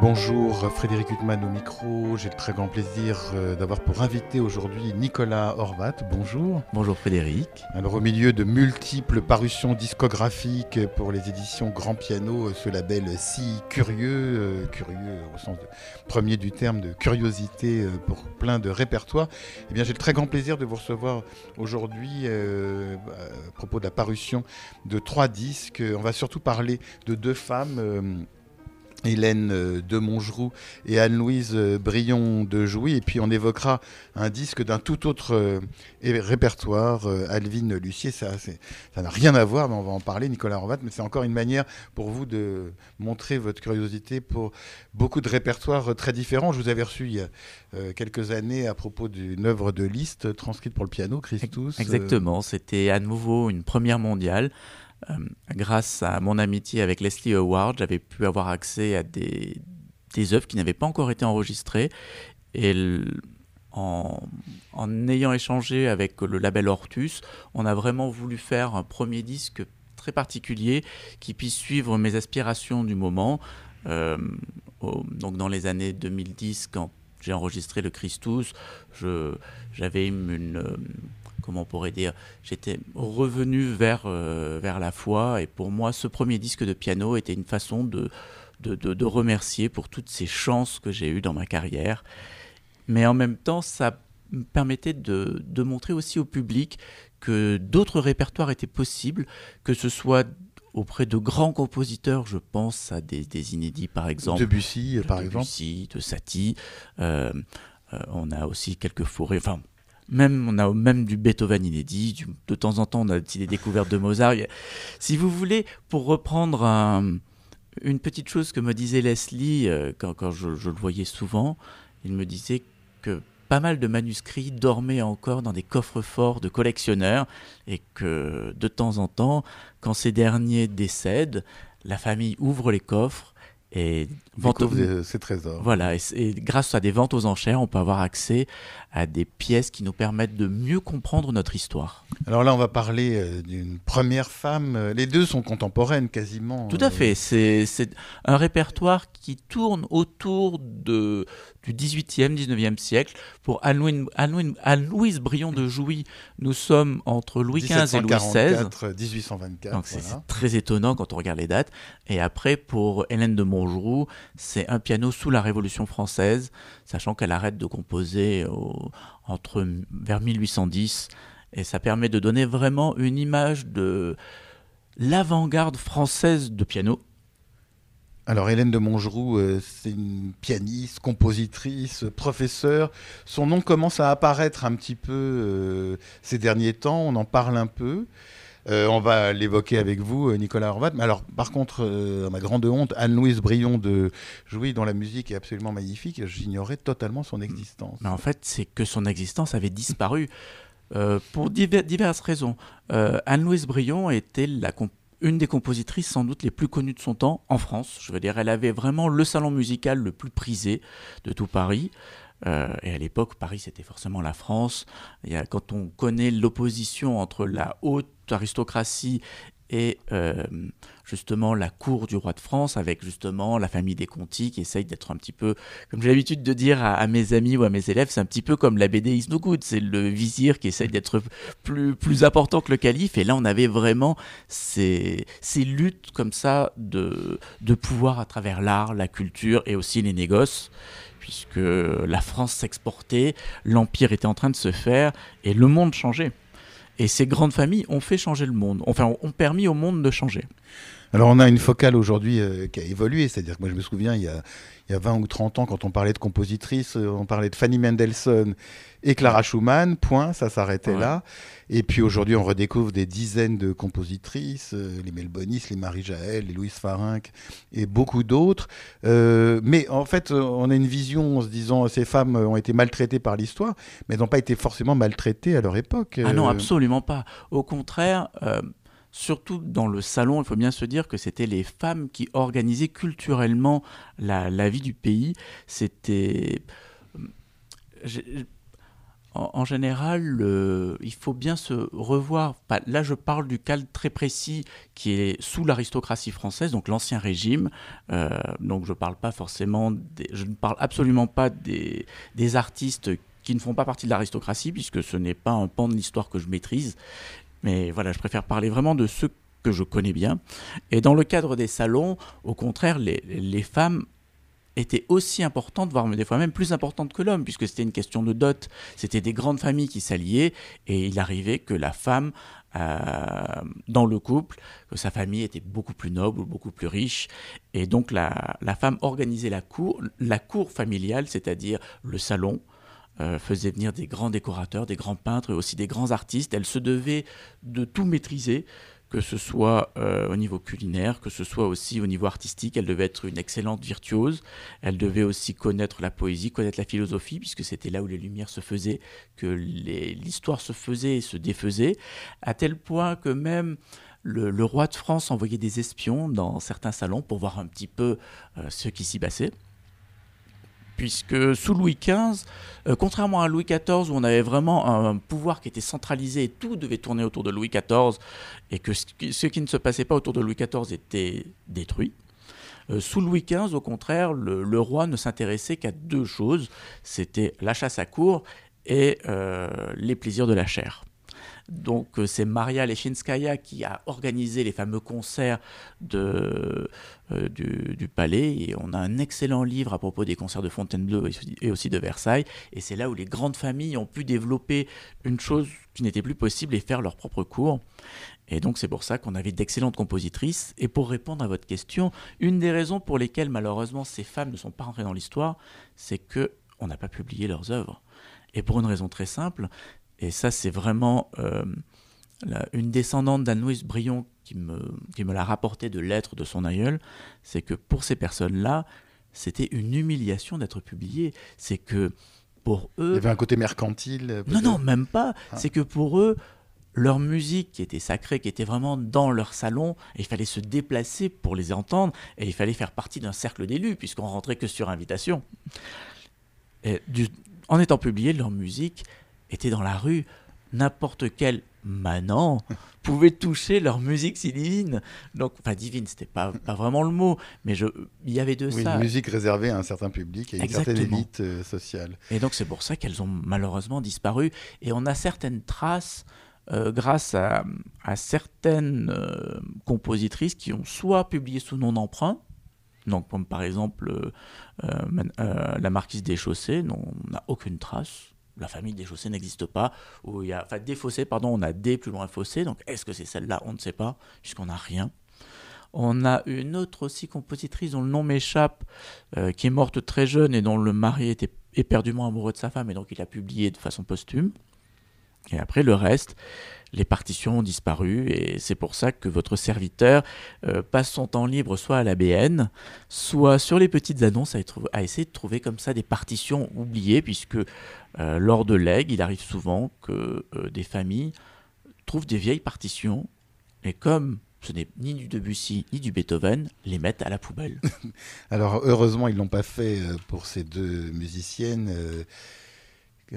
Bonjour, Frédéric Huttman au micro. J'ai le très grand plaisir euh, d'avoir pour invité aujourd'hui Nicolas Horvat. Bonjour. Bonjour Frédéric. Alors au milieu de multiples parutions discographiques pour les éditions Grand Piano, euh, ce label si curieux, euh, curieux au sens premier du terme de curiosité pour plein de répertoires, eh bien j'ai le très grand plaisir de vous recevoir aujourd'hui à propos de la parution de trois disques. On va surtout parler de deux femmes. Hélène euh, de Montgeroux et Anne-Louise euh, Brion de Jouy. Et puis on évoquera un disque d'un tout autre euh, répertoire, Alvin Lucier. Ça n'a rien à voir, mais on va en parler, Nicolas Horvat. Mais c'est encore une manière pour vous de montrer votre curiosité pour beaucoup de répertoires très différents. Je vous avais reçu il y a quelques années à propos d'une œuvre de Liszt transcrite pour le piano, Christus. Exactement, c'était à nouveau une première mondiale. Euh, grâce à mon amitié avec Leslie Howard, j'avais pu avoir accès à des, des œuvres qui n'avaient pas encore été enregistrées. Et en, en, ayant échangé avec le label Hortus, on a vraiment voulu faire un premier disque très particulier qui puisse suivre mes aspirations du moment. Euh, donc dans les années 2010, quand j'ai enregistré le Christus, j'avais une, comment on pourrait dire, j'étais revenu vers, euh, vers la foi. Et pour moi, ce premier disque de piano était une façon de, de, de, remercier pour toutes ces chances que j'ai eues dans ma carrière. Mais en même temps, ça me permettait de, de montrer aussi au public que d'autres répertoires étaient possibles, que ce soit auprès de grands compositeurs, je pense à des, des inédits par exemple. Debussy, de par Debussy, exemple. De Satie. Euh, euh, on a aussi quelques fourrés, enfin même, on a même du Beethoven inédit. de temps en temps, on a des découvertes de Mozart. Si vous voulez, pour reprendre une petite chose que me disait Leslie euh, quand, je, le voyais souvent, il me disait que pas mal de manuscrits dormaient encore dans des coffres forts de collectionneurs et que de temps en temps, quand ces derniers décèdent, la famille ouvre les coffres et vente ces trésors. Voilà, et, grâce à des ventes aux enchères, on peut avoir accès à des pièces qui nous permettent de mieux comprendre notre histoire. Alors là, on va parler euh, d'une première femme. Euh, les deux sont contemporaines quasiment. Tout à fait. C'est un répertoire qui tourne autour de, du 18e, 19e siècle. Pour Anne-Louise Brion de Jouy, nous sommes entre Louis XV et Louis XVI. 1824. Donc c'est très étonnant quand on regarde les dates. Et après, pour Hélène de Montgeroux, c'est un piano sous la Révolution française, sachant qu'elle arrête de composer entre, vers 1810. Et ça permet de donner vraiment une image de l'avant-garde française de piano. Alors Hélène de Montgeroux, euh, c'est une pianiste, compositrice, professeure. Son nom commence à apparaître un petit peu euh, ces derniers temps, on en parle un peu. Euh, on va l'évoquer avec vous, Nicolas Horvat. Mais alors, par contre, ma grande honte, Anne-Louise Brion de Jouy, dont la musique est absolument magnifique, j'ignorais totalement son existence. Mais en fait, c'est que son existence avait disparu. pour diverses raisons. Anne-Louise Brion était la, une des compositrices sans doute les plus connues de son temps en France. Je veux dire, elle avait vraiment le salon musical le plus prisé de tout Paris. Euh, et à l'époque, Paris, c'était forcément la France. Quand on connaît l'opposition entre la haute aristocratie et euh, justement la cour du roi de France avec justement la famille des Conti qui essaye d'être un petit peu, comme j'ai l'habitude de dire à, mes amis ou à mes élèves, c'est un petit peu comme la BD Is c'est le vizir qui essaye d'être plus, plus important que le calife et là on avait vraiment ces, ces luttes comme ça de, de pouvoir à travers l'art, la culture et aussi les négoces puisque la France s'exportait, l'Empire était en train de se faire et le monde changeait. Et ces grandes familles ont fait changer le monde, enfin ont permis au monde de changer. Alors on a une focale aujourd'hui euh, qui a évolué, c'est-à-dire que moi je me souviens il y, a, il y, a, 20 ou 30 ans quand on parlait de compositrices, euh, on parlait de Fanny Mendelssohn et Clara Schumann, point, ça s'arrêtait là. Et puis aujourd'hui on redécouvre des dizaines de compositrices, euh, les Melbonis, les Marie-Jaël, les Louise Farinck et beaucoup d'autres. mais en fait on a une vision en se disant ces femmes ont été maltraitées par l'histoire, mais elles n'ont pas été forcément maltraitées à leur époque. Ah non, absolument pas. Au contraire surtout dans le salon, il faut bien se dire que c'était les femmes qui organisaient culturellement la, vie du pays. C'était en, général, il faut bien se revoir. Là, je parle du cadre très précis qui est sous l'aristocratie française, donc l'ancien régime. Euh, donc, je parle pas forcément, je ne parle absolument pas des artistes qui ne font pas partie de l'aristocratie, puisque ce n'est pas un pan de l'histoire que je maîtrise. Mais voilà, je préfère parler vraiment de ceux que je connais bien. Et dans le cadre des salons, au contraire, les, femmes était aussi importante, voire des fois même plus importante que l'homme, puisque c'était une question de dot. C'était des grandes familles qui s'alliaient, et il arrivait que la femme, euh, dans le couple, que sa famille était beaucoup plus noble, beaucoup plus riche, et donc la, femme organisait la cour, la cour familiale, c'est-à-dire le salon, euh, faisait venir des grands décorateurs, des grands peintres et aussi des grands artistes. Elle se devait de tout maîtriser, que ce soit euh, au niveau culinaire, que ce soit aussi au niveau artistique. Elle devait être une excellente virtuose. Elle devait aussi connaître la poésie, connaître la philosophie, puisque c'était là où les lumières se faisaient, que l'histoire se faisait et se défaisait, à tel point que même le, roi de France envoyait des espions dans certains salons pour voir un petit peu euh, ce qui s'y passait puisque sous Louis XV, euh, contrairement à Louis XIV où on avait vraiment un, pouvoir qui était centralisé et tout devait tourner autour de Louis XIV et que ce qui, ne se passait pas autour de Louis XIV était détruit. Euh, sous Louis XV, au contraire, le, roi ne s'intéressait qu'à deux choses, c'était la chasse à cour et euh, les plaisirs de la chair. Donc euh, c'est Maria Lechinskaya qui a organisé les fameux concerts de, euh, du, palais et on a un excellent livre à propos des concerts de Fontainebleau et aussi de Versailles et c'est là où les grandes familles ont pu développer une chose qui n'était plus possible et faire leur propre cours. Et donc c'est pour ça qu'on avait d'excellentes compositrices. Et pour répondre à votre question, une des raisons pour lesquelles malheureusement ces femmes ne sont pas rentrées dans l'histoire, c'est que on n'a pas publié leurs œuvres. Et pour une raison très simple, et ça, c'est vraiment euh, une descendante d'Anne-Louise Brion qui me, qui me l'a rapporté de lettres de son aïeul. C'est que pour ces personnes-là, c'était une humiliation d'être publié. C'est que pour eux. Il y avait un côté mercantile Non, non, même pas. Ah. C'est que pour eux, leur musique qui était sacrée, qui était vraiment dans leur salon, il fallait se déplacer pour les entendre, et il fallait faire partie d'un cercle d'élus, puisqu'on rentrait que sur invitation. Et en étant publié, leur musique étaient dans la rue, n'importe quel manant pouvait toucher leur musique si divine. Donc, enfin, divine, c'était pas, pas vraiment le mot, mais je, il y avait de oui, ça. Une musique réservée à un certain public et une certaine élite euh, sociale. Et donc, c'est pour ça qu'elles ont malheureusement disparu. Et on a certaines traces euh, grâce à, à certaines euh, compositrices qui ont soit publié sous nom d'emprunt, donc comme par exemple la marquise des chaussées, dont on n'a aucune trace la famille des chaussées n'existe pas, où il y a, enfin des fossés, pardon, on a des plus loin fossés, donc est-ce que c'est celle-là? On ne sait pas, puisqu'on n'a rien. On a une autre aussi compositrice dont le nom m'échappe, euh, qui est morte très jeune et dont le mari était éperdument amoureux de sa femme, et donc il a publié de façon posthume. Et après, le reste, les partitions ont disparu et c'est pour ça que votre serviteur euh, passe son temps libre soit à la BN, soit sur les petites annonces à, essayer de trouver comme ça des partitions oubliées, puisque euh, lors de legs, il arrive souvent que euh, des familles trouvent des vieilles partitions et comme ce n'est ni du Debussy ni du Beethoven, les mettent à la poubelle. Alors heureusement, ils l'ont pas fait pour ces deux musiciennes.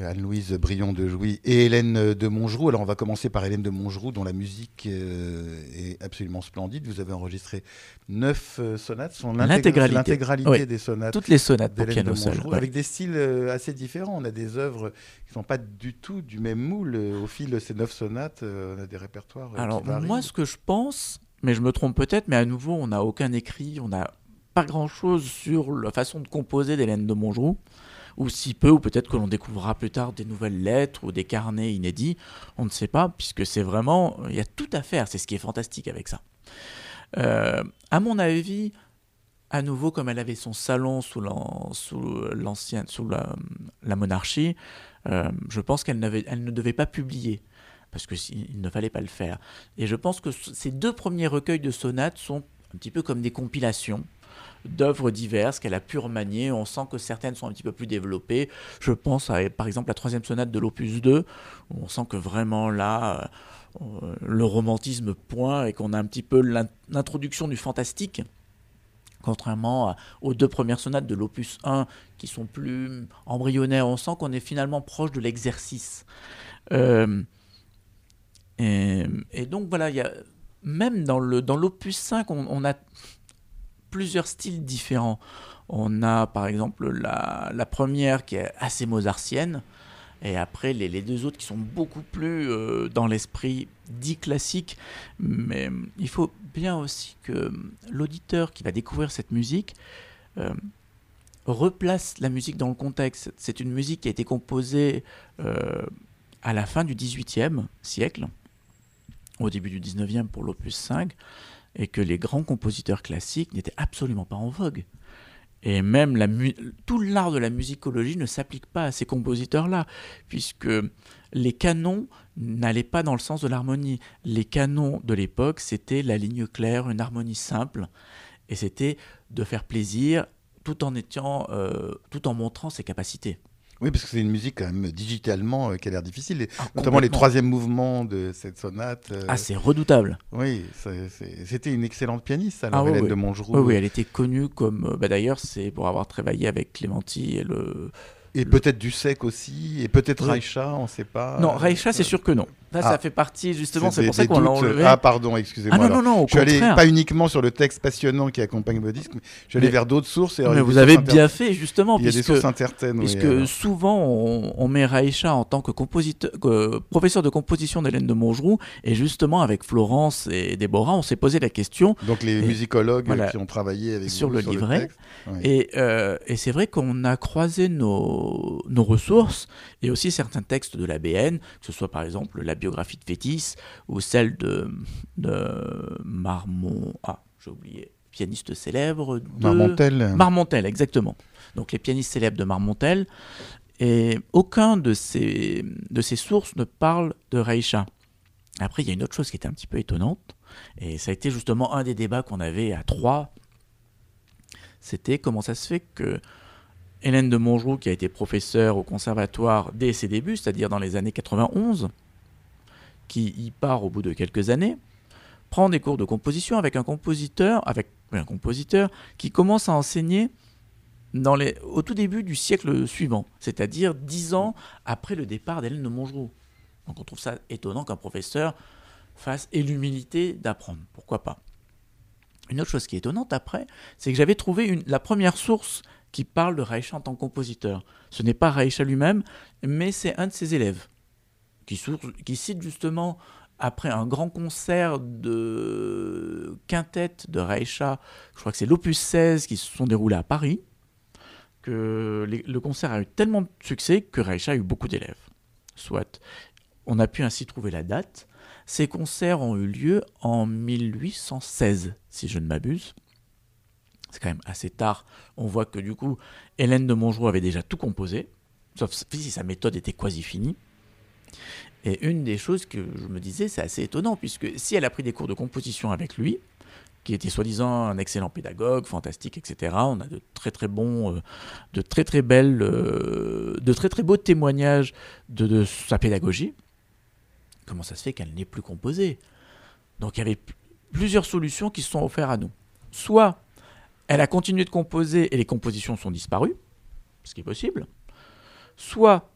Anne-Louise Brion de Jouy et Hélène de Montgeroux. Alors on va commencer par Hélène de Montgeroux dont la musique euh, est absolument splendide. Vous avez enregistré neuf euh, sonates, l'intégralité des sonates. Toutes les sonates pour piano seul. Avec des styles euh, assez différents. On a des œuvres qui ne sont pas du tout du même moule. Au fil de ces neuf sonates, on a des répertoires. Alors moi ce que je pense, mais je me trompe peut-être, mais à nouveau on n'a aucun écrit, on n'a pas grand-chose sur la façon de composer d'Hélène de Montgeroux ou si peu, ou peut-être que l'on découvrira plus tard des nouvelles lettres ou des carnets inédits, on ne sait pas, puisque c'est vraiment, il y a tout à faire, c'est ce qui est fantastique avec ça. Euh, à mon avis, à nouveau, comme elle avait son salon sous sous, la, monarchie, euh, je pense qu'elle elle ne devait pas publier parce qu'il ne fallait pas le faire. Et je pense que ces deux premiers recueils de sonates sont un petit peu comme des compilations d'œuvres diverses qu'elle a pu remanier. On sent que certaines sont un petit peu plus développées. Je pense à, par exemple, la troisième sonate de l'opus 2, où on sent que vraiment là, euh, le romantisme point et qu'on a un petit peu l'introduction du fantastique. Contrairement aux deux premières sonates de l'opus 1 qui sont plus embryonnaires, on sent qu'on est finalement proche de l'exercice. Euh, et, donc voilà, y a, même dans l'opus dans 5, on, on, a plusieurs styles différents. On a par exemple la, première qui est assez mozartienne, et après, les, deux autres qui sont beaucoup plus euh, dans l'esprit dit classique. Mais euh, il faut bien aussi que l'auditeur qui va découvrir cette musique euh, replace la musique dans le contexte. C'est une musique qui a été composée à la fin du XVIIIe siècle, au début du XIXe pour l'opus 5, et que les grands compositeurs classiques n'étaient absolument pas en vogue. Et même tout l'art de la musicologie ne s'applique pas à ces compositeurs-là, puisque les canons n'allaient pas dans le sens de l'harmonie. Les canons de l'époque, c'était la ligne claire, une harmonie simple, et c'était de faire plaisir tout en euh, tout en montrant ses capacités. Oui, parce que c'est une musique quand même digitalement euh, qui a l'air difficile, ah, notamment les troisièmes mouvements de cette sonate. Euh. Ah, c'est redoutable. Oui, c'était une excellente pianiste, alors, ah, Hélène de Montgeroux. Oui, oui, elle était connue comme. Euh, bah, d'ailleurs, c'est pour avoir travaillé avec Clémenti et le et peut-être du sec aussi, et peut-être Raïcha, on ne sait pas. Non, Raïcha, c'est sûr que non. Là, ça ah. fait partie, justement, c'est pour ça qu'on l'a enlevé. Ah, pardon, excusez-moi. Ah, non, non, non, au je suis allé pas uniquement sur le texte passionnant qui accompagne le disque, mais je suis allé vers d'autres sources. Et mais vous avez bien fait, justement. Il y a des sources incertaines. Puisque souvent, on, met Raïcha en tant que, compositeur, professeur de composition d'Hélène de Montgeroux, et justement, avec Florence et Déborah, on s'est posé la question. Donc, les musicologues qui ont travaillé avec sur le livret. Et, euh, et c'est vrai qu'on a croisé nos, nos ressources et aussi certains textes de la BN, que ce soit par exemple la biographie de Fétis ou celle de, de Marmont. Ah, j'ai oublié. Pianiste célèbre de. Marmontel. Marmontel, exactement. Donc les pianistes célèbres de Marmontel. Et aucun de ces, de ces sources ne parle de Reisha. Après, il y a une autre chose qui était un petit peu étonnante, et ça a été justement un des débats qu'on avait à trois c'était comment ça se fait que Hélène de Montgeroux, qui a été professeure au conservatoire dès ses débuts, c'est-à-dire dans les années 91, qui y part au bout de quelques années, prend des cours de composition avec un compositeur, avec un compositeur qui commence à enseigner au tout début du siècle suivant, c'est-à-dire dix ans après le départ d'Hélène de Montgeroux. Donc on trouve ça étonnant qu'un professeur fasse l'humilité d'apprendre. Pourquoi pas? Une autre chose qui est étonnante après, c'est que j'avais trouvé la première source qui parle de Reicha en tant que compositeur. Ce n'est pas Reicha lui-même, mais c'est un de ses élèves qui, cite justement après un grand concert de quintette de Reicha, je crois que c'est l'opus 16 qui se sont déroulés à Paris, que le concert a eu tellement de succès que Reicha a eu beaucoup d'élèves. Soit. On a pu ainsi trouver la date. Ces concerts ont eu lieu en 1816, si je ne m'abuse. C'est quand même assez tard. On voit que du coup, Hélène de Montgeroux avait déjà tout composé, sauf si sa méthode était quasi finie. Et une des choses que je me disais, c'est assez étonnant, puisque si elle a pris des cours de composition avec lui, qui était soi-disant un excellent pédagogue, fantastique, etc. On a de très très bons, euh, de très très belles, euh, de très très beaux témoignages de sa pédagogie comment ça se fait qu'elle n'est plus composée? Donc il y avait plusieurs solutions qui se sont offertes à nous. Soit elle a continué de composer et les compositions sont disparues, ce qui est possible. Soit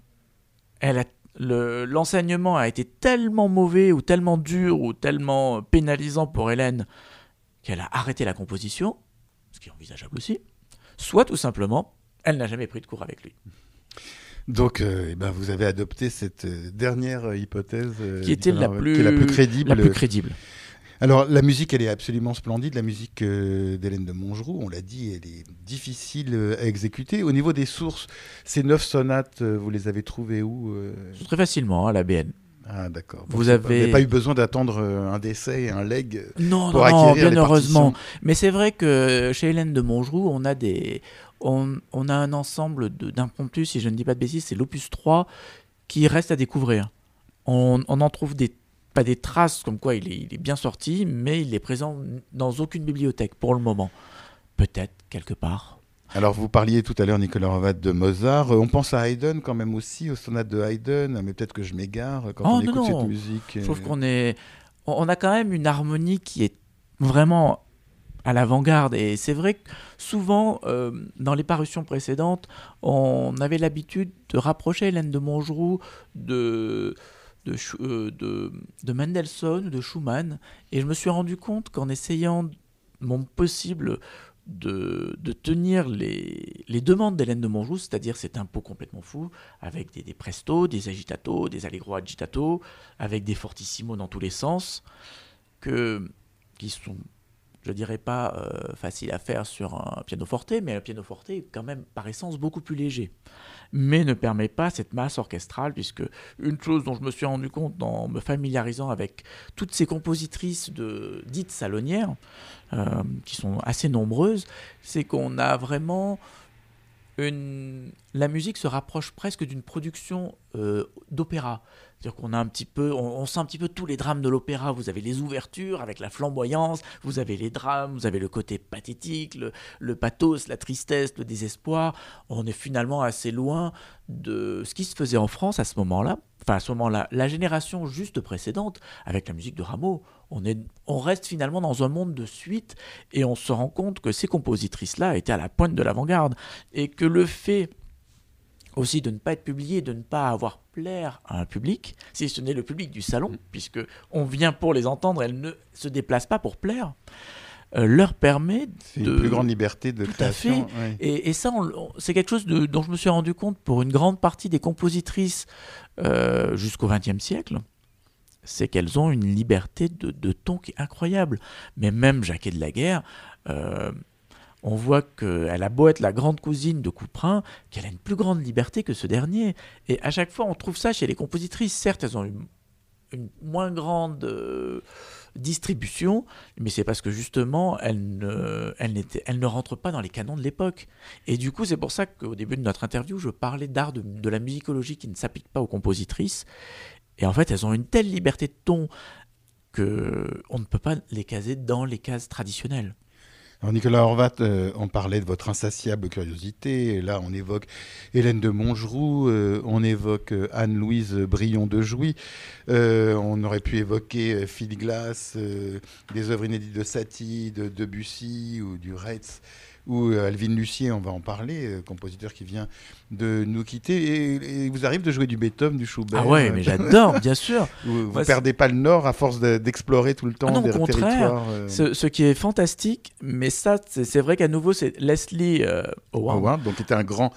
l'enseignement a été tellement mauvais ou tellement dur ou tellement pénalisant pour Hélène qu'elle a arrêté la composition, ce qui est envisageable aussi. Soit tout simplement, elle n'a jamais pris de cours avec lui. Donc, euh, eh ben, vous avez adopté cette euh, dernière euh, hypothèse qui était la plus, la plus crédible? La plus crédible. Alors, la musique, elle est absolument splendide. La musique d'Hélène de Montgeroux, on l'a dit, elle est difficile à exécuter. Au niveau des sources, ces neuf sonates, vous les avez trouvées où Très facilement, à la BN. Ah d'accord. Vous avez pas eu besoin d'attendre un décès, un leg non, pour non, bien heureusement. Mais c'est vrai que chez Hélène de Montgeroux, on a des, on, a un ensemble d'impromptus, si je ne dis pas de bêtises, c'est l'opus 3 qui reste à découvrir. On, en trouve des, pas des traces comme quoi il est, bien sorti, mais il est présent dans aucune bibliothèque pour le moment. Peut-être quelque part. Alors vous parliez tout à l'heure, Nicolas Ravat, de Mozart. Euh, on pense à Haydn quand même aussi, aux sonates de Haydn, mais peut-être que je m'égare quand oh, on écoute cette musique. Je trouve qu'on est... On a quand même une harmonie qui est vraiment à l'avant-garde. Et c'est vrai que souvent, euh, dans les parutions précédentes, on avait l'habitude de rapprocher Hélène de Montgeroux de, de, euh, de, de Mendelssohn ou de Schumann. Et je me suis rendu compte qu'en essayant mon possible de, de, tenir les, demandes d'Hélène de Montjoux, c'est-à-dire cet impôt complètement fou, avec des, des prestos, des agitatos, des allegro agitato, avec des fortissimo dans tous les sens, que, qui sont je dirais pas euh, facile à faire sur un piano forte, mais un piano forte est quand même par essence beaucoup plus léger, mais ne permet pas cette masse orchestrale, puisque une chose dont je me suis rendu compte en me familiarisant avec toutes ces compositrices dites salonnières, euh, qui sont assez nombreuses, c'est qu'on a vraiment une... la musique se rapproche presque d'une production euh, d'opéra. C'est-à-dire qu'on a un petit peu, on, sent un petit peu tous les drames de l'opéra. Vous avez les ouvertures avec la flamboyance, vous avez les drames, vous avez le côté pathétique, le, le pathos, la tristesse, le désespoir. On est finalement assez loin de ce qui se faisait en France à ce moment-là. Enfin, à ce moment-là, la génération juste précédente, avec la musique de Rameau, on, est, on reste finalement dans un monde de suite et on se rend compte que ces compositrices-là étaient à la pointe de l'avant-garde et que le fait aussi de ne pas être publié, de ne pas avoir plaire à un public, si ce n'est le public du salon, mm. puisque on vient pour les entendre, elles ne se déplacent pas pour plaire. Euh, leur permet de une plus grande liberté de tout création. À fait. Et, et, ça, c'est quelque chose de, dont je me suis rendu compte pour une grande partie des compositrices euh, jusqu'au XXe siècle c'est qu'elles ont une liberté de, de, ton qui est incroyable. Mais même Jacquet de la Guerre, euh, on voit qu'elle a beau être la grande cousine de Couperin, qu'elle a une plus grande liberté que ce dernier. Et à chaque fois, on trouve ça chez les compositrices. Certes, elles ont une, une moins grande euh, distribution, mais c'est parce que justement, elles ne, ne rentrent pas dans les canons de l'époque. Et du coup, c'est pour ça qu'au début de notre interview, je parlais d'art de, de la musicologie qui ne s'applique pas aux compositrices. Et en fait, elles ont une telle liberté de ton qu'on ne peut pas les caser dans les cases traditionnelles. Alors Nicolas Horvat, euh, on parlait de votre insatiable curiosité. Là, on évoque Hélène de Montgeroux, euh, on évoque euh, Anne-Louise Brion de Jouy. On aurait pu évoquer Phil Glass, des œuvres inédites de Satie, de Debussy ou du Retz ou Alvin Lucier, on va en parler, compositeur qui vient de nous quitter. Et, et vous arrive de jouer du Beethoven, du Schubert. Ah ouais, mais j'adore, bien sûr. Vous, vous perdez pas le Nord à force d'explorer de, tout le temps ah non, des au contraire, territoires. Euh... Ce, ce, qui est fantastique, mais ça, c'est vrai qu'à nouveau, c'est Leslie euh, Howard. Howard. Donc, était un grand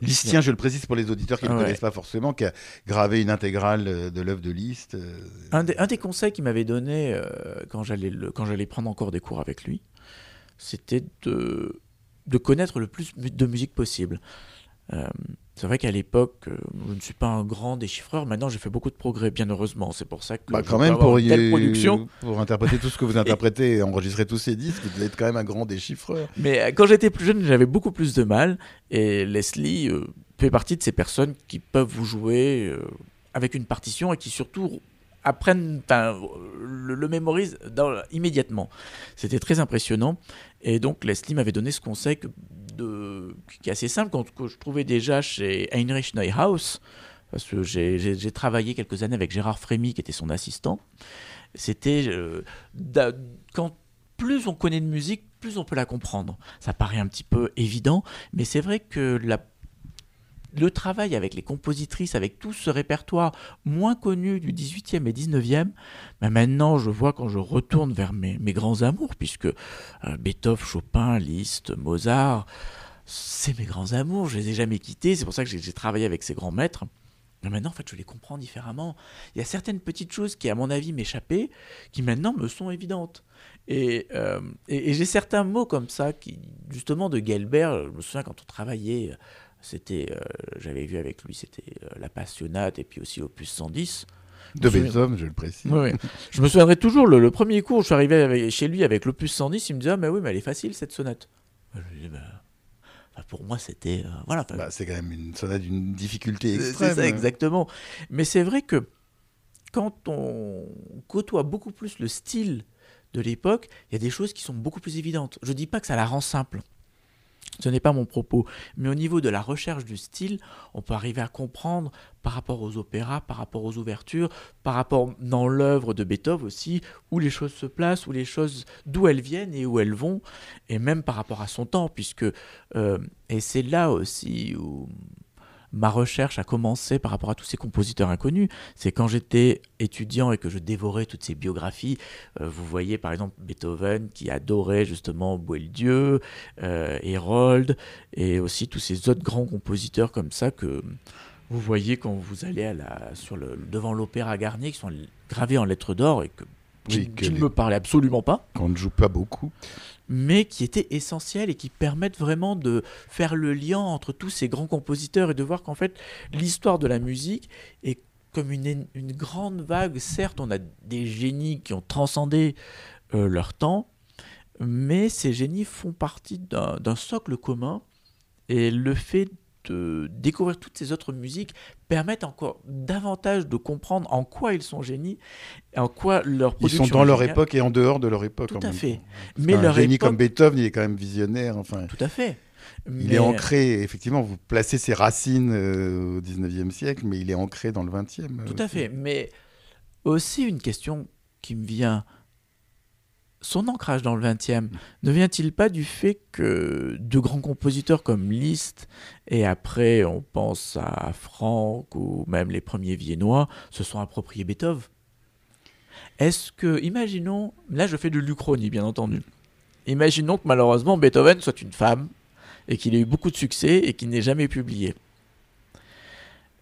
Listien, je le précise pour les auditeurs qui ne ah ouais. connaissent pas forcément, qui a gravé une intégrale de l'œuvre de Liszt. Euh, Un, des, un des conseils qu'il m'avait donné euh, quand j'allais prendre encore des cours avec lui, c'était de, de connaître le plus de musique possible. Euh, c'est vrai qu'à l'époque, euh, je ne suis pas un grand déchiffreur. Maintenant, j'ai fait beaucoup de progrès, bien heureusement. C'est pour ça que bah, quand même pour, y... production. pour interpréter tout ce que vous interprétez et enregistrer tous ces disques, vous êtes quand même un grand déchiffreur. Mais euh, quand j'étais plus jeune, j'avais beaucoup plus de mal. Et Leslie fait partie de ces personnes qui peuvent vous jouer avec une partition et qui surtout apprennent, le, le mémorisent immédiatement. C'était très impressionnant. Et donc Leslie m'avait donné ce conseil qui est assez simple, que je trouvais déjà chez Heinrich Neuhaus, parce que j'ai travaillé quelques années avec Gérard Frémy, qui était son assistant. C'était euh, quand plus on connaît de musique, plus on peut la comprendre. Ça paraît un petit peu évident, mais c'est vrai que la le travail avec les compositrices, avec tout ce répertoire moins connu du 18e et 19e, ben maintenant je vois quand je retourne vers mes, mes grands amours, puisque euh, Beethoven, Chopin, Liszt, Mozart, c'est mes grands amours, je les ai jamais quittés, c'est pour ça que j'ai travaillé avec ces grands maîtres. Mais maintenant, en fait, je les comprends différemment. Il y a certaines petites choses qui, à mon avis, m'échappaient, qui maintenant me sont évidentes. Et, euh, j'ai certains mots comme ça, qui, justement, de Gelbert, je me souviens quand on travaillait c'était, euh, j'avais vu avec lui, c'était euh, La Passionnate et puis aussi Opus 110. De Beethoven, je le précise. Oui, oui. je me souviendrai toujours, le, le, premier cours, je suis arrivé avec, chez lui avec l'Opus 110, il me disait Ah, mais oui, mais elle est facile cette sonate. Je lui dis, bah, enfin, pour moi, c'était. Euh, voilà. Bah, c'est quand même une sonate d'une difficulté extrême. C'est ça, exactement. Mais c'est vrai que quand on côtoie beaucoup plus le style de l'époque, il y a des choses qui sont beaucoup plus évidentes. Je dis pas que ça la rend simple. Ce n'est pas mon propos. Mais au niveau de la recherche du style, on peut arriver à comprendre par rapport aux opéras, par rapport aux ouvertures, par rapport dans l'œuvre de Beethoven aussi, où les choses se placent, où les choses, d'où elles viennent et où elles vont, et même par rapport à son temps, puisque, euh, et c'est là aussi où ma recherche a commencé par rapport à tous ces compositeurs inconnus. C'est quand j'étais étudiant et que je dévorais toutes ces biographies. Euh, vous voyez par exemple Beethoven qui adorait justement Boieldieu, euh, Herold et aussi tous ces autres grands compositeurs comme ça que vous voyez quand vous allez à la, sur le, devant l'opéra Garnier qui sont gravés en lettres d'or et que qui, ne me parlaient absolument pas. Qu'on ne joue pas beaucoup mais qui étaient essentiels et qui permettent vraiment de faire le lien entre tous ces grands compositeurs et de voir qu'en fait l'histoire de la musique est comme une, une, grande vague. Certes, on a des génies qui ont transcendé euh, leur temps, mais ces génies font partie d'un socle commun et le fait de découvrir toutes ces autres musiques permettent encore davantage de comprendre en quoi ils sont génies, en quoi leur production Ils sont dans leur époque et en dehors de leur époque. Tout à fait. Mais un génie comme Beethoven, il est quand même visionnaire. Enfin, Tout à fait. Il est ancré, effectivement, vous placez ses racines euh, au 19e siècle, mais il est ancré dans le 20e. Tout à fait. Mais aussi une question qui me vient son ancrage dans le 20e ne vient-il pas du fait que de grands compositeurs comme Liszt, et après on pense à Franck ou même les premiers viennois, se sont appropriés Beethoven? Est-ce que, imaginons, là je fais de l'Uchronie bien entendu, imaginons que malheureusement Beethoven soit une femme et qu'il ait eu beaucoup de succès et qu'il n'ait jamais publié.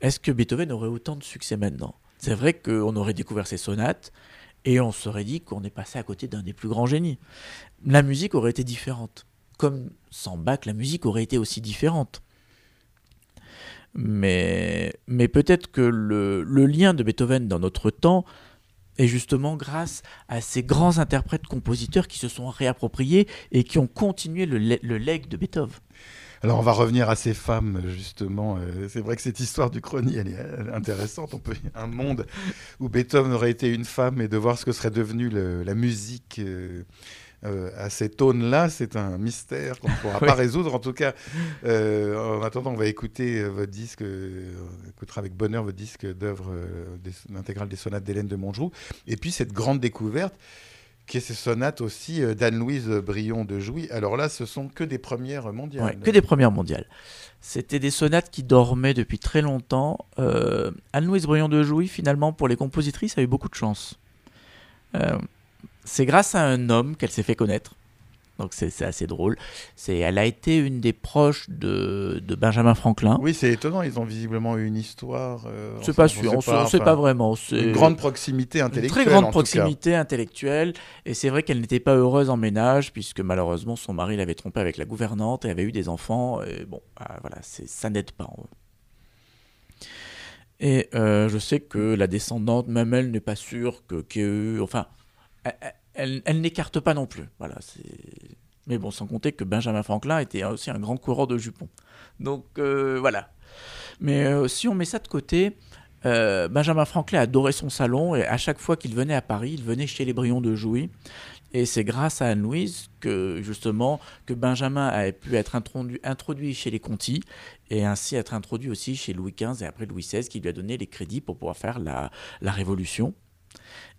Est-ce que Beethoven aurait autant de succès maintenant? C'est vrai qu'on aurait découvert ses sonates, et on serait dit qu'on est passé à côté d'un des plus grands génies. La musique aurait été différente. Comme sans Bach, la musique aurait été aussi différente. Mais, peut-être que le, le, lien de Beethoven dans notre temps est justement grâce à ces grands interprètes compositeurs qui se sont réappropriés et qui ont continué le, le legs de Beethoven. Alors on va revenir à ces femmes justement. Euh, c'est vrai que cette histoire du chrony, elle est intéressante. On peut un monde où Beethoven aurait été une femme et de voir ce que serait devenue la musique. Euh, euh, à cette aune-là, c'est un mystère qu'on ne pourra pas résoudre. En tout cas, en attendant, on va écouter votre disque, on écoutera avec bonheur votre disque d'œuvre intégrale des sonates d'Hélène de Montgeroux. Et puis cette grande découverte, qui ces sonates aussi euh, d'Anne-Louise Brion de Jouy. Alors là, ce sont que des premières mondiales. que des premières mondiales. C'était des sonates qui dormaient depuis très longtemps. Euh, Anne-Louise Brion de Jouy, finalement, pour les compositrices, a eu beaucoup de chance. Euh, c'est grâce à un homme qu'elle s'est fait connaître. Donc c'est assez drôle. C'est, elle a été une des proches de, de Benjamin Franklin. Oui, c'est étonnant. Ils ont visiblement eu une histoire. Euh, c'est pas sûr. On ne sait pas vraiment. Une grande proximité intellectuelle. Une très grande proximité intellectuelle. Et c'est vrai qu'elle n'était pas heureuse en ménage puisque malheureusement son mari l'avait trompée avec la gouvernante et avait eu des enfants. Et bon, ah, voilà, ça n'aide pas. Et euh, je sais que la descendante, même elle, n'est pas sûre que, que enfin, elle, n'écarte pas non plus. Voilà, Mais bon, sans compter que Benjamin Franklin était aussi un grand coureur de jupons. Donc euh, voilà. Mais euh, si on met ça de côté, euh, Benjamin Franklin adorait son salon et à chaque fois qu'il venait à Paris, il venait chez les Brions de Jouy. Et c'est grâce à Anne-Louise que justement que Benjamin a pu être introduit, chez les Conti et ainsi être introduit aussi chez Louis XV et après Louis XVI qui lui a donné les crédits pour pouvoir faire la Révolution.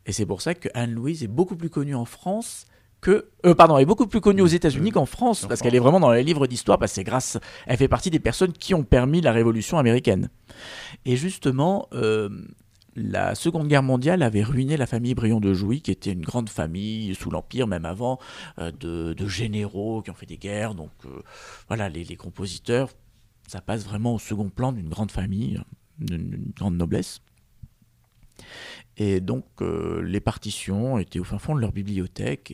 Et c'est pour ça que Anne-Louise est beaucoup plus connue en France que, euh, pardon, est beaucoup plus connue aux États-Unis qu'en France, parce qu'elle est vraiment dans les livres d'histoire, parce que c'est grâce, elle fait partie des personnes qui ont permis la Révolution américaine. Et justement, euh, la Seconde Guerre mondiale avait ruiné la famille Brion de Jouy, qui était une grande famille sous l'Empire, même avant, euh, de, généraux qui ont fait des guerres. Donc voilà, les, les, compositeurs, ça passe vraiment au second plan d'une grande famille, d'une grande noblesse. Et donc, euh, les partitions étaient au fin fond de leur bibliothèque.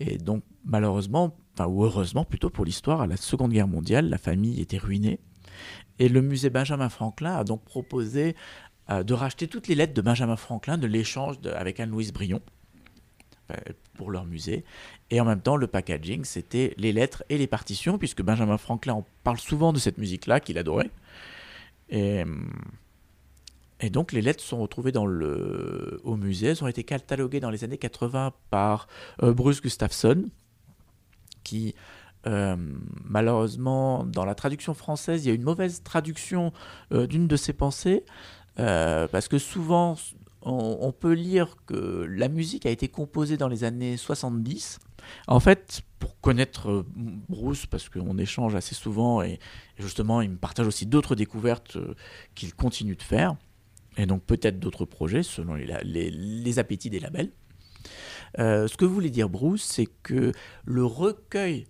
Et, donc, malheureusement, enfin, ou heureusement plutôt pour l'histoire, à la Seconde Guerre mondiale, la famille était ruinée. Et le musée Benjamin Franklin a donc proposé euh, de racheter toutes les lettres de Benjamin Franklin de l'échange avec Anne-Louise Brion pour leur musée. Et en même temps, le packaging, c'était les lettres et les partitions, puisque Benjamin Franklin en parle souvent de cette musique-là qu'il adorait. Et. Et donc les lettres sont retrouvées dans le, au musée. Elles ont été cataloguées dans les années 80 par euh, Bruce Gustafsson, qui Euh, malheureusement, dans la traduction française, il y a une mauvaise traduction euh, d'une de ses pensées, parce que souvent, on, on, peut lire que la musique a été composée dans les années 70. En fait, pour connaître Bruce, parce qu'on échange assez souvent, et, et, justement, il me partage aussi d'autres découvertes qu'il continue de faire, et donc peut-être d'autres projets, selon les, les, appétits des labels. ce que voulait dire Bruce, c'est que le recueil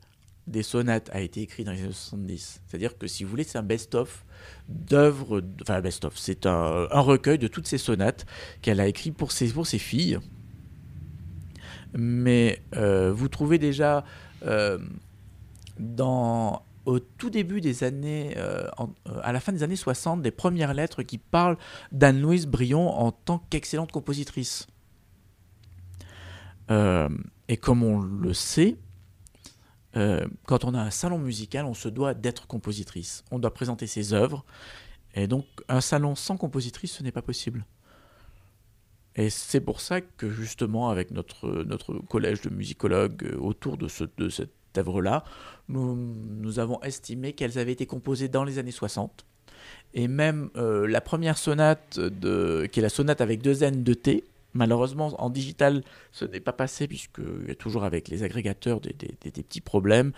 des sonates a été écrit dans les années 70. C'est-à-dire que si vous voulez, c'est un best-of d'œuvres, enfin best-of, c'est un, un, recueil de toutes ces sonates qu'elle a écrit pour ses, pour ses filles. Mais euh, vous trouvez déjà euh, dans, au tout début des années, euh, en, à la fin des années 60, des premières lettres qui parlent d'Anne-Louise Brion en tant qu'excellente compositrice. Euh, et comme on le sait, euh, quand on a un salon musical, on se doit d'être compositrice. On doit présenter ses œuvres. Et donc, un salon sans compositrice, ce n'est pas possible. Et c'est pour ça que, justement, avec notre, notre collège de musicologues euh, autour de, ce, de cette œuvre-là, nous, avons estimé qu'elles avaient été composées dans les années 60. Et même euh, la première sonate, qui est la sonate avec deux N de T, Malheureusement, en digital, ce n'est pas passé, puisqu'il y a toujours avec les agrégateurs des petits problèmes.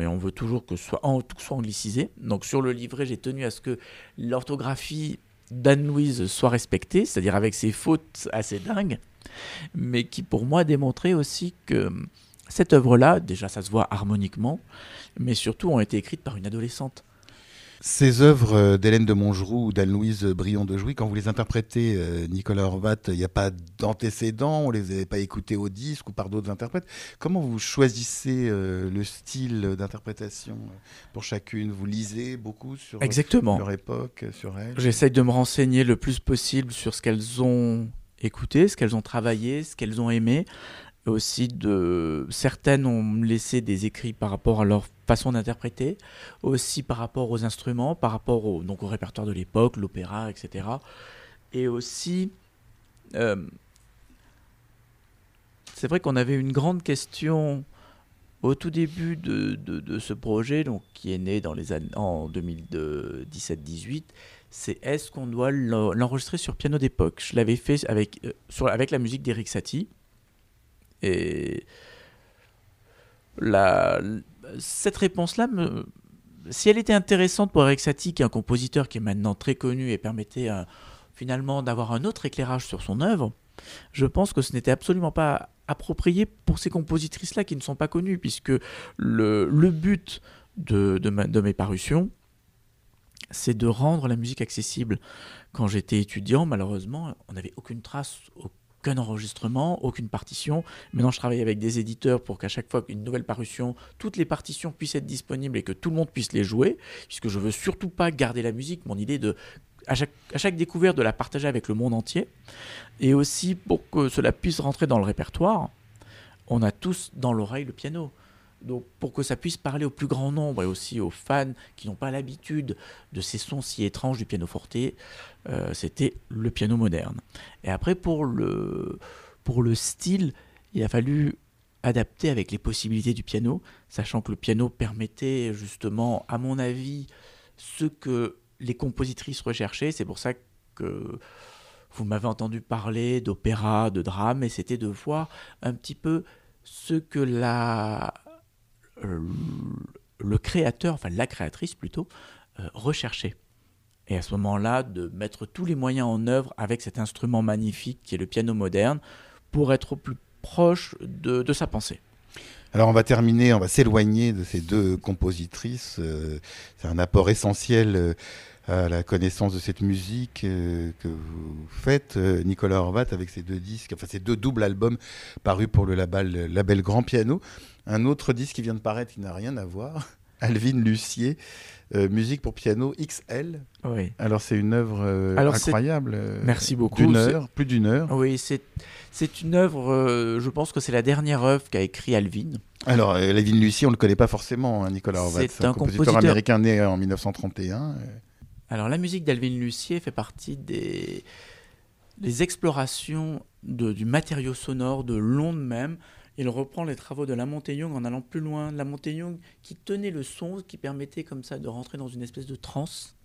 Et on veut toujours que soit, en, tout soit anglicisé. Donc sur le livret, j'ai tenu à ce que l'orthographie d'Anne-Louise soit respectée, c'est-à-dire avec ses fautes assez dingues, mais qui pour moi démontrait aussi que cette œuvre-là, déjà ça se voit harmoniquement, mais surtout ont été écrites par une adolescente. Ces œuvres d'Hélène de Montgeroux ou d'Anne-Louise Brion de Jouy, quand vous les interprétez, euh, Nicolas Horvat, il n'y a pas d'antécédents, on ne les avait pas écoutées au disque ou par d'autres interprètes. Comment vous choisissez euh, le style d'interprétation pour chacune? Vous lisez beaucoup sur Exactement. leur époque, sur elles J'essaye de me renseigner le plus possible sur ce qu'elles ont écouté, ce qu'elles ont travaillé, ce qu'elles ont aimé aussi de certaines ont laissé des écrits par rapport à leur façon d'interpréter, aussi par rapport aux instruments, par rapport au, donc au répertoire de l'époque, l'opéra, etc. Et aussi, euh, c'est vrai qu'on avait une grande question au tout début de, de, ce projet, donc qui est né dans les années, en 2017-18, c'est est-ce qu'on doit l'enregistrer sur piano d'époque? Je l'avais fait avec, euh, sur, avec la musique d'Eric Satie. Et la, cette réponse-là, si elle était intéressante pour Eric Satie, qui est un compositeur qui est maintenant très connu et permettait euh, finalement d'avoir un autre éclairage sur son œuvre, je pense que ce n'était absolument pas approprié pour ces compositrices-là qui ne sont pas connues, puisque le, le but de, de mes parutions, c'est de rendre la musique accessible. Quand j'étais étudiant, malheureusement, on n'avait aucune trace, aucun enregistrement, aucune partition. Maintenant, je travaille avec des éditeurs pour qu'à chaque fois qu'une nouvelle parution, toutes les partitions puissent être disponibles et que tout le monde puisse les jouer, puisque je veux surtout pas garder la musique. Mon idée de à chaque, à chaque découverte de la partager avec le monde entier, et aussi pour que cela puisse rentrer dans le répertoire. On a tous dans l'oreille le piano. Donc pour que ça puisse parler au plus grand nombre et aussi aux fans qui n'ont pas l'habitude de ces sons si étranges du piano forte, euh, c'était le piano moderne. Et après pour le, pour le style, il a fallu adapter avec les possibilités du piano, sachant que le piano permettait justement, à mon avis, ce que les compositrices recherchaient. C'est pour ça que vous m'avez entendu parler d'opéra, de drame, et c'était de voir un petit peu ce que la le créateur, enfin la créatrice plutôt, euh, recherchait. Et à ce moment-là, de mettre tous les moyens en œuvre avec cet instrument magnifique qui est le piano moderne pour être au plus proche de, sa pensée. Alors on va terminer, on va s'éloigner de ces deux compositrices. Euh, c'est un apport essentiel euh, à la connaissance de cette musique euh, que vous faites, euh, Nicolas Horvat, avec ces deux disques, enfin ces deux doubles albums parus pour le label, le label Grand Piano. Un autre disque qui vient de paraître, qui n'a rien à voir, Alvin Lucier, euh, musique pour piano XL. Oui. Alors c'est une œuvre euh, Alors incroyable. Euh, Merci beaucoup. D'une heure, plus d'une heure. Oui, c'est c'est une œuvre. Je pense que c'est la dernière œuvre qu'a écrit Alvin. Alors Alvin Lucier, on le connaît pas forcément, hein, Nicolas Horvat. C'est un, un compositeur, compositeur américain né en 1931. Alors la musique d'Alvin Lucier fait partie des, explorations de, du matériau sonore, de l'onde même. Il reprend les travaux de la Young en allant plus loin. La Young qui tenait le son, qui permettait comme ça de rentrer dans une espèce de transe.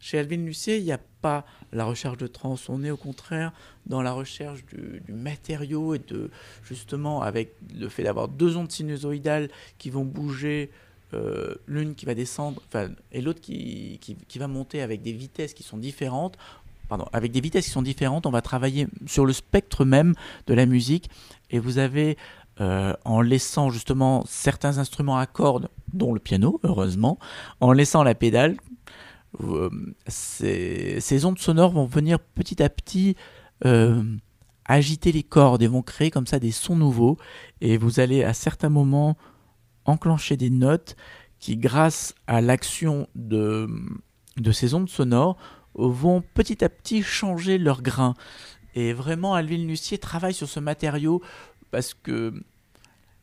Chez Alvin Lucier, il n'y a pas la recherche de transe. On est au contraire dans la recherche du, matériau et de justement avec le fait d'avoir deux ondes sinusoïdales qui vont bouger, euh, l'une qui va descendre, et l'autre qui, qui, va monter avec des vitesses qui sont différentes avec des vitesses qui sont différentes, on va travailler sur le spectre même de la musique. Et vous avez, euh, en laissant justement certains instruments à cordes, dont le piano, heureusement, en laissant la pédale, euh, ces, ondes sonores vont venir petit à petit euh, agiter les cordes et vont créer comme ça des sons nouveaux. Et vous allez à certains moments enclencher des notes qui, grâce à l'action de, de ces ondes sonores, vont petit à petit changer leur grain. Et vraiment, Alvin Lucier travaille sur ce matériau parce que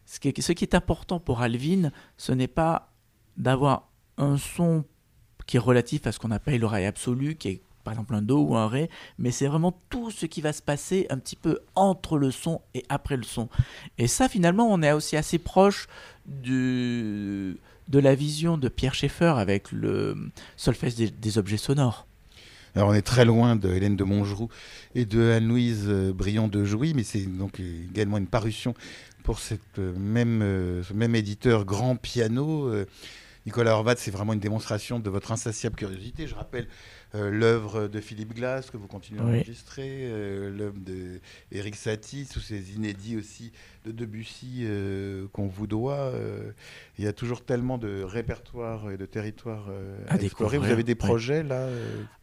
ce qui est, important pour Alvin, ce n'est pas d'avoir un son qui est relatif à ce qu'on appelle l'oreille absolue, qui est par exemple un do ou un ré, mais c'est vraiment tout ce qui va se passer un petit peu entre le son et après le son. Et ça, finalement, on est aussi assez proche de la vision de Pierre Schaeffer avec le solfège des objets sonores. Alors on est très loin de Hélène de Montgeroux et de Anne-Louise euh, Briand de Jouy, mais c'est donc également une parution pour cette euh, même, euh, ce même éditeur Grand Piano. Nicolas Horvat, c'est vraiment une démonstration de votre insatiable curiosité. Je rappelle euh, l'œuvre de Philippe Glass que vous continuez à enregistrer, euh, l'œuvre d'Éric Satie, tous ces inédits aussi de Debussy euh, qu'on vous doit. il y a toujours tellement de répertoires et de territoires à, explorer. Vous avez des projets là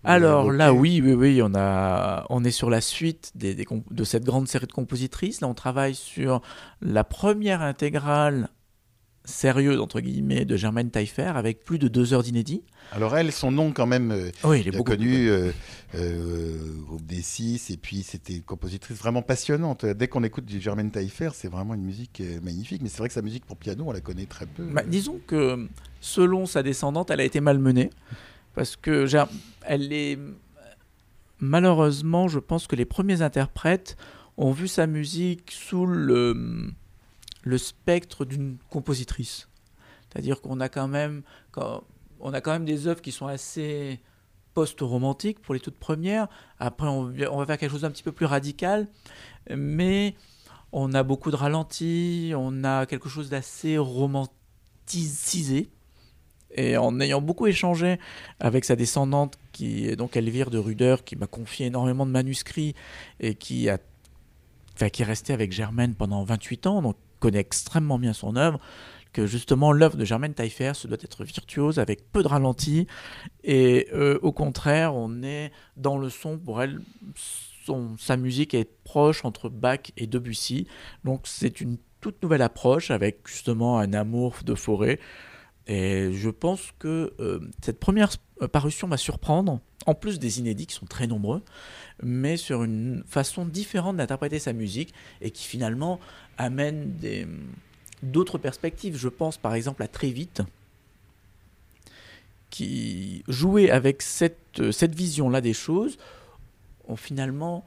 Alors là, oui, oui, oui, on, a, on est sur la suite des, de cette grande série de compositrices. Là, on travaille sur la première intégrale sérieux entre guillemets de Germaine Taillefer avec plus de deux heures d'inédit. Alors elle, son nom quand même, euh, oui, il est beaucoup connu euh, euh, groupe des six et puis c'était une compositrice vraiment passionnante. Dès qu'on écoute du Germaine Taillefer, c'est vraiment une musique euh, magnifique. Mais c'est vrai que sa musique pour piano, on la connaît très peu. Bah, disons que selon sa descendante, elle a été malmenée parce que elle est malheureusement, je pense que les premiers interprètes ont vu sa musique sous le le spectre d'une compositrice. C'est-à-dire qu'on a quand même, on a quand même des œuvres qui sont assez post-romantiques pour les toutes premières. Après, on, va faire quelque chose d'un petit peu plus radical, mais on a beaucoup de ralentis, on a quelque chose d'assez romantisé. Et en ayant beaucoup échangé avec sa descendante, qui est donc Elvire de Ruder, qui m'a confié énormément de manuscrits et qui a enfin, qui est resté avec Germaine pendant 28 ans, donc connaît extrêmement bien son œuvre, que justement l'œuvre de Germaine Taillefer se doit être virtuose avec peu de ralentis et euh, au contraire on est dans le son. Pour elle son, sa musique est proche entre Bach et Debussy. Donc c'est une toute nouvelle approche avec justement un amour de forêt et je pense que euh, cette première parution va surprendre en plus des inédits qui sont très nombreux mais sur une façon différente d'interpréter sa musique et qui finalement amène d'autres perspectives. Je pense par exemple à Très vite, qui jouait avec cette, cette vision-là des choses. Finalement,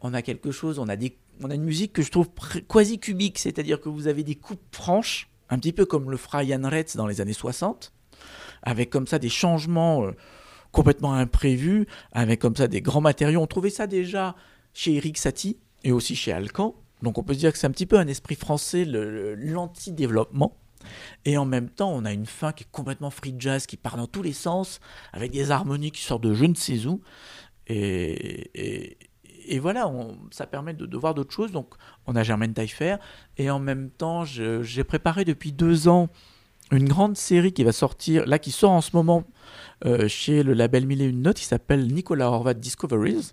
on a quelque chose, on a, des, on a une musique que je trouve quasi cubique, c'est-à-dire que vous avez des coupes franches, un petit peu comme le fera Jan Retz dans les années 60, avec comme ça des changements euh, complètement imprévus, avec comme ça des grands matériaux. On trouvait ça déjà chez Eric Satie et aussi chez Alcan. Donc on peut se dire que c'est un petit peu un esprit français, l'anti-développement. Et en même temps, on a une fin qui est complètement free jazz, qui part dans tous les sens, avec des harmonies qui sortent de je ne sais où. Voilà, ça permet de, voir d'autres choses. Donc on a Germaine Taillefer. Et en même temps, j'ai préparé depuis deux ans une grande série qui va sortir, là qui sort en ce moment euh, chez le label Mille et une notes, qui s'appelle Nicolas Horvat Discoveries.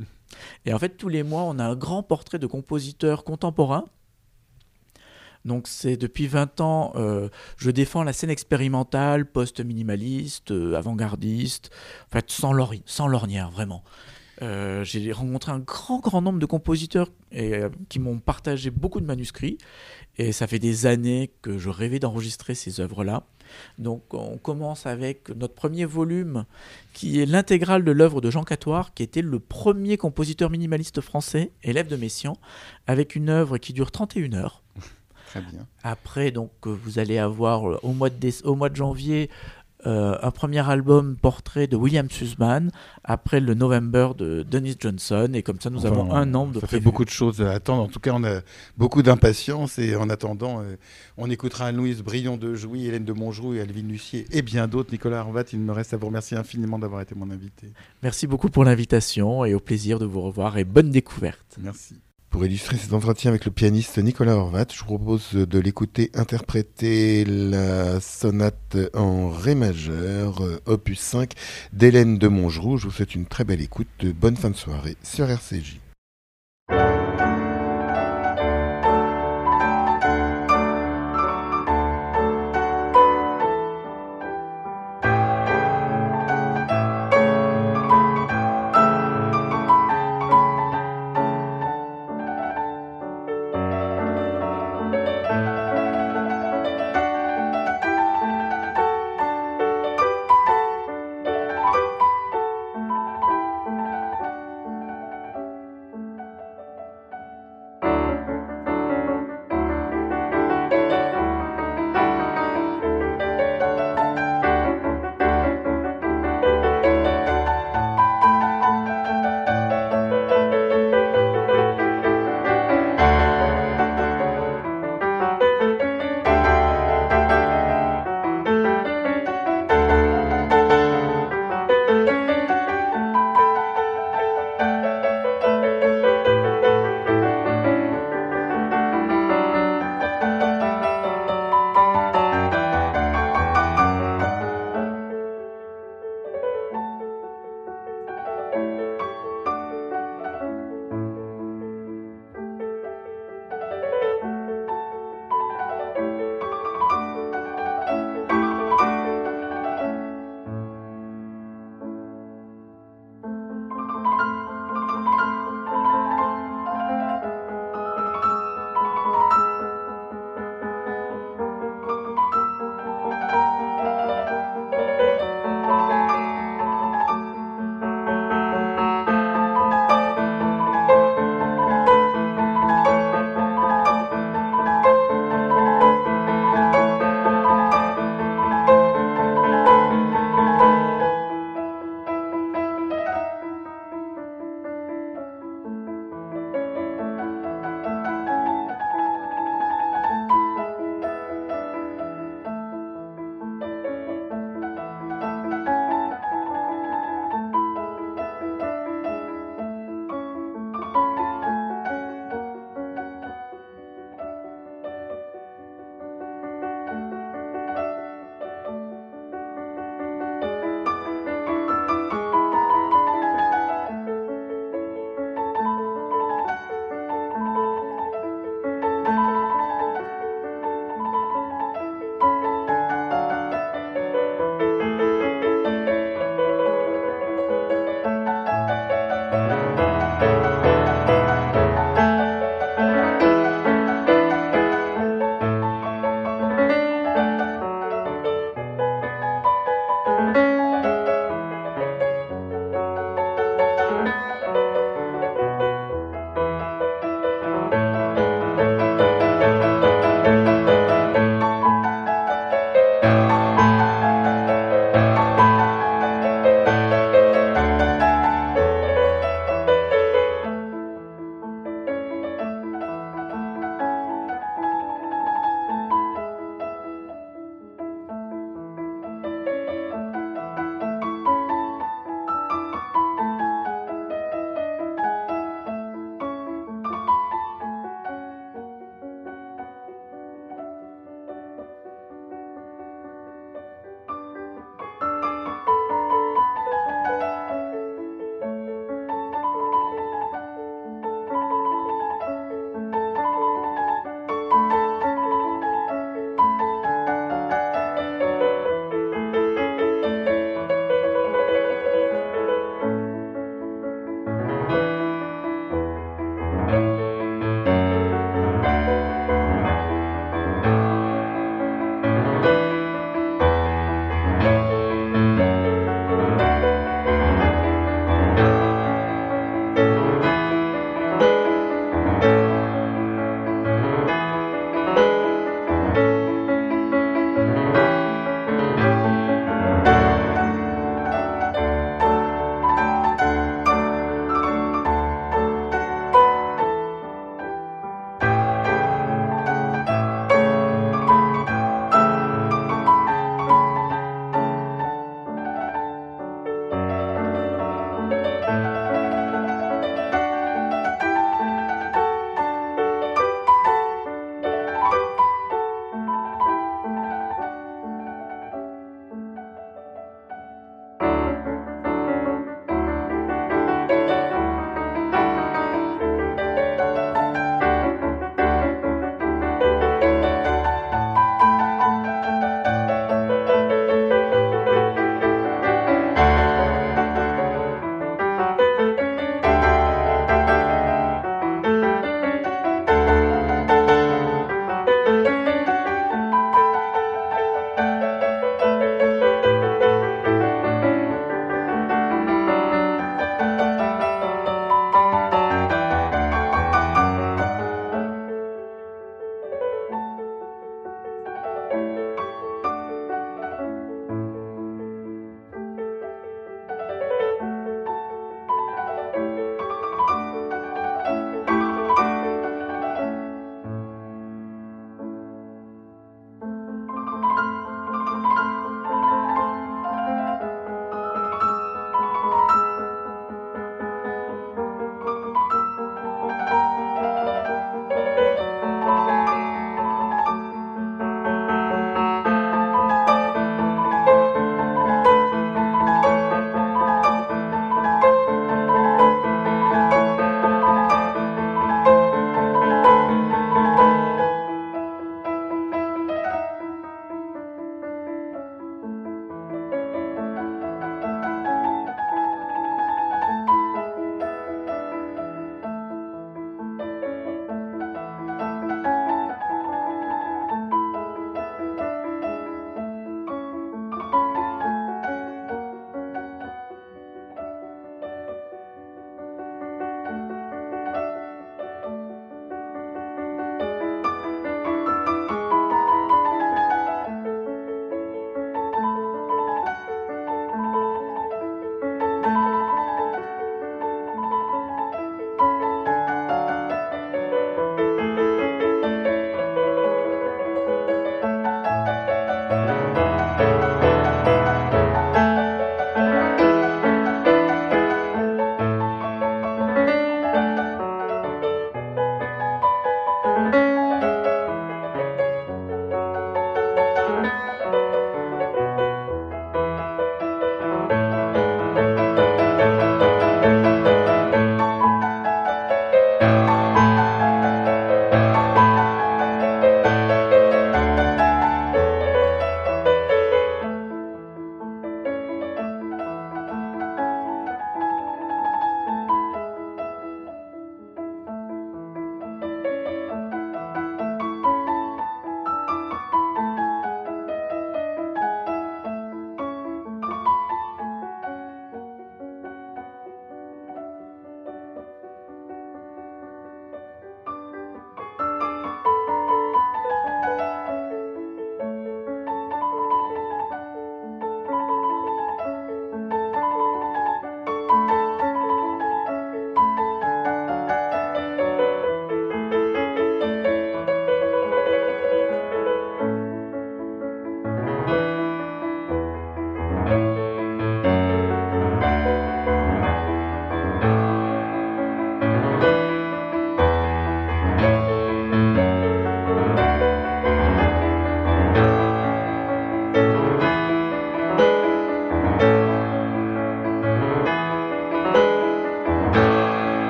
Et en fait, tous les mois, on a un grand portrait de compositeurs contemporains. Donc c'est depuis 20 ans, euh, je défends la scène expérimentale, post-minimaliste, euh, avant-gardiste, en fait sans, sans lornière, vraiment. Euh, j'ai rencontré un grand, grand nombre de compositeurs et, euh, qui m'ont partagé beaucoup de manuscrits. Et ça fait des années que je rêvais d'enregistrer ces œuvres-là. Donc on commence avec notre premier volume qui est l'intégrale de l'œuvre de Jean Catoire, qui était le premier compositeur minimaliste français, élève de Messiaen, avec une œuvre qui dure 31 heures. Très bien. Après, donc, vous allez avoir au mois de, au mois de janvier euh, un premier album portrait de William Sussman, après le November de Dennis Johnson, et comme ça nous avons un nombre de. Ça fait beaucoup de choses à attendre. En tout cas, on a beaucoup d'impatience et en attendant, euh, on écoutera Anne-Louise Brion de Jouy, Hélène de Montjoux et Alvin Lucier et bien d'autres. Nicolas Arvat, il me reste à vous remercier infiniment d'avoir été mon invité. Merci beaucoup pour l'invitation et au plaisir de vous revoir et bonne découverte. Merci. Pour illustrer cet entretien avec le pianiste Nicolas Horvat, je vous propose de l'écouter interpréter la sonate en Ré majeur, euh, opus 5 d'Hélène de Montgeroux. Je vous souhaite une très belle écoute. Bonne fin de soirée sur RCJ.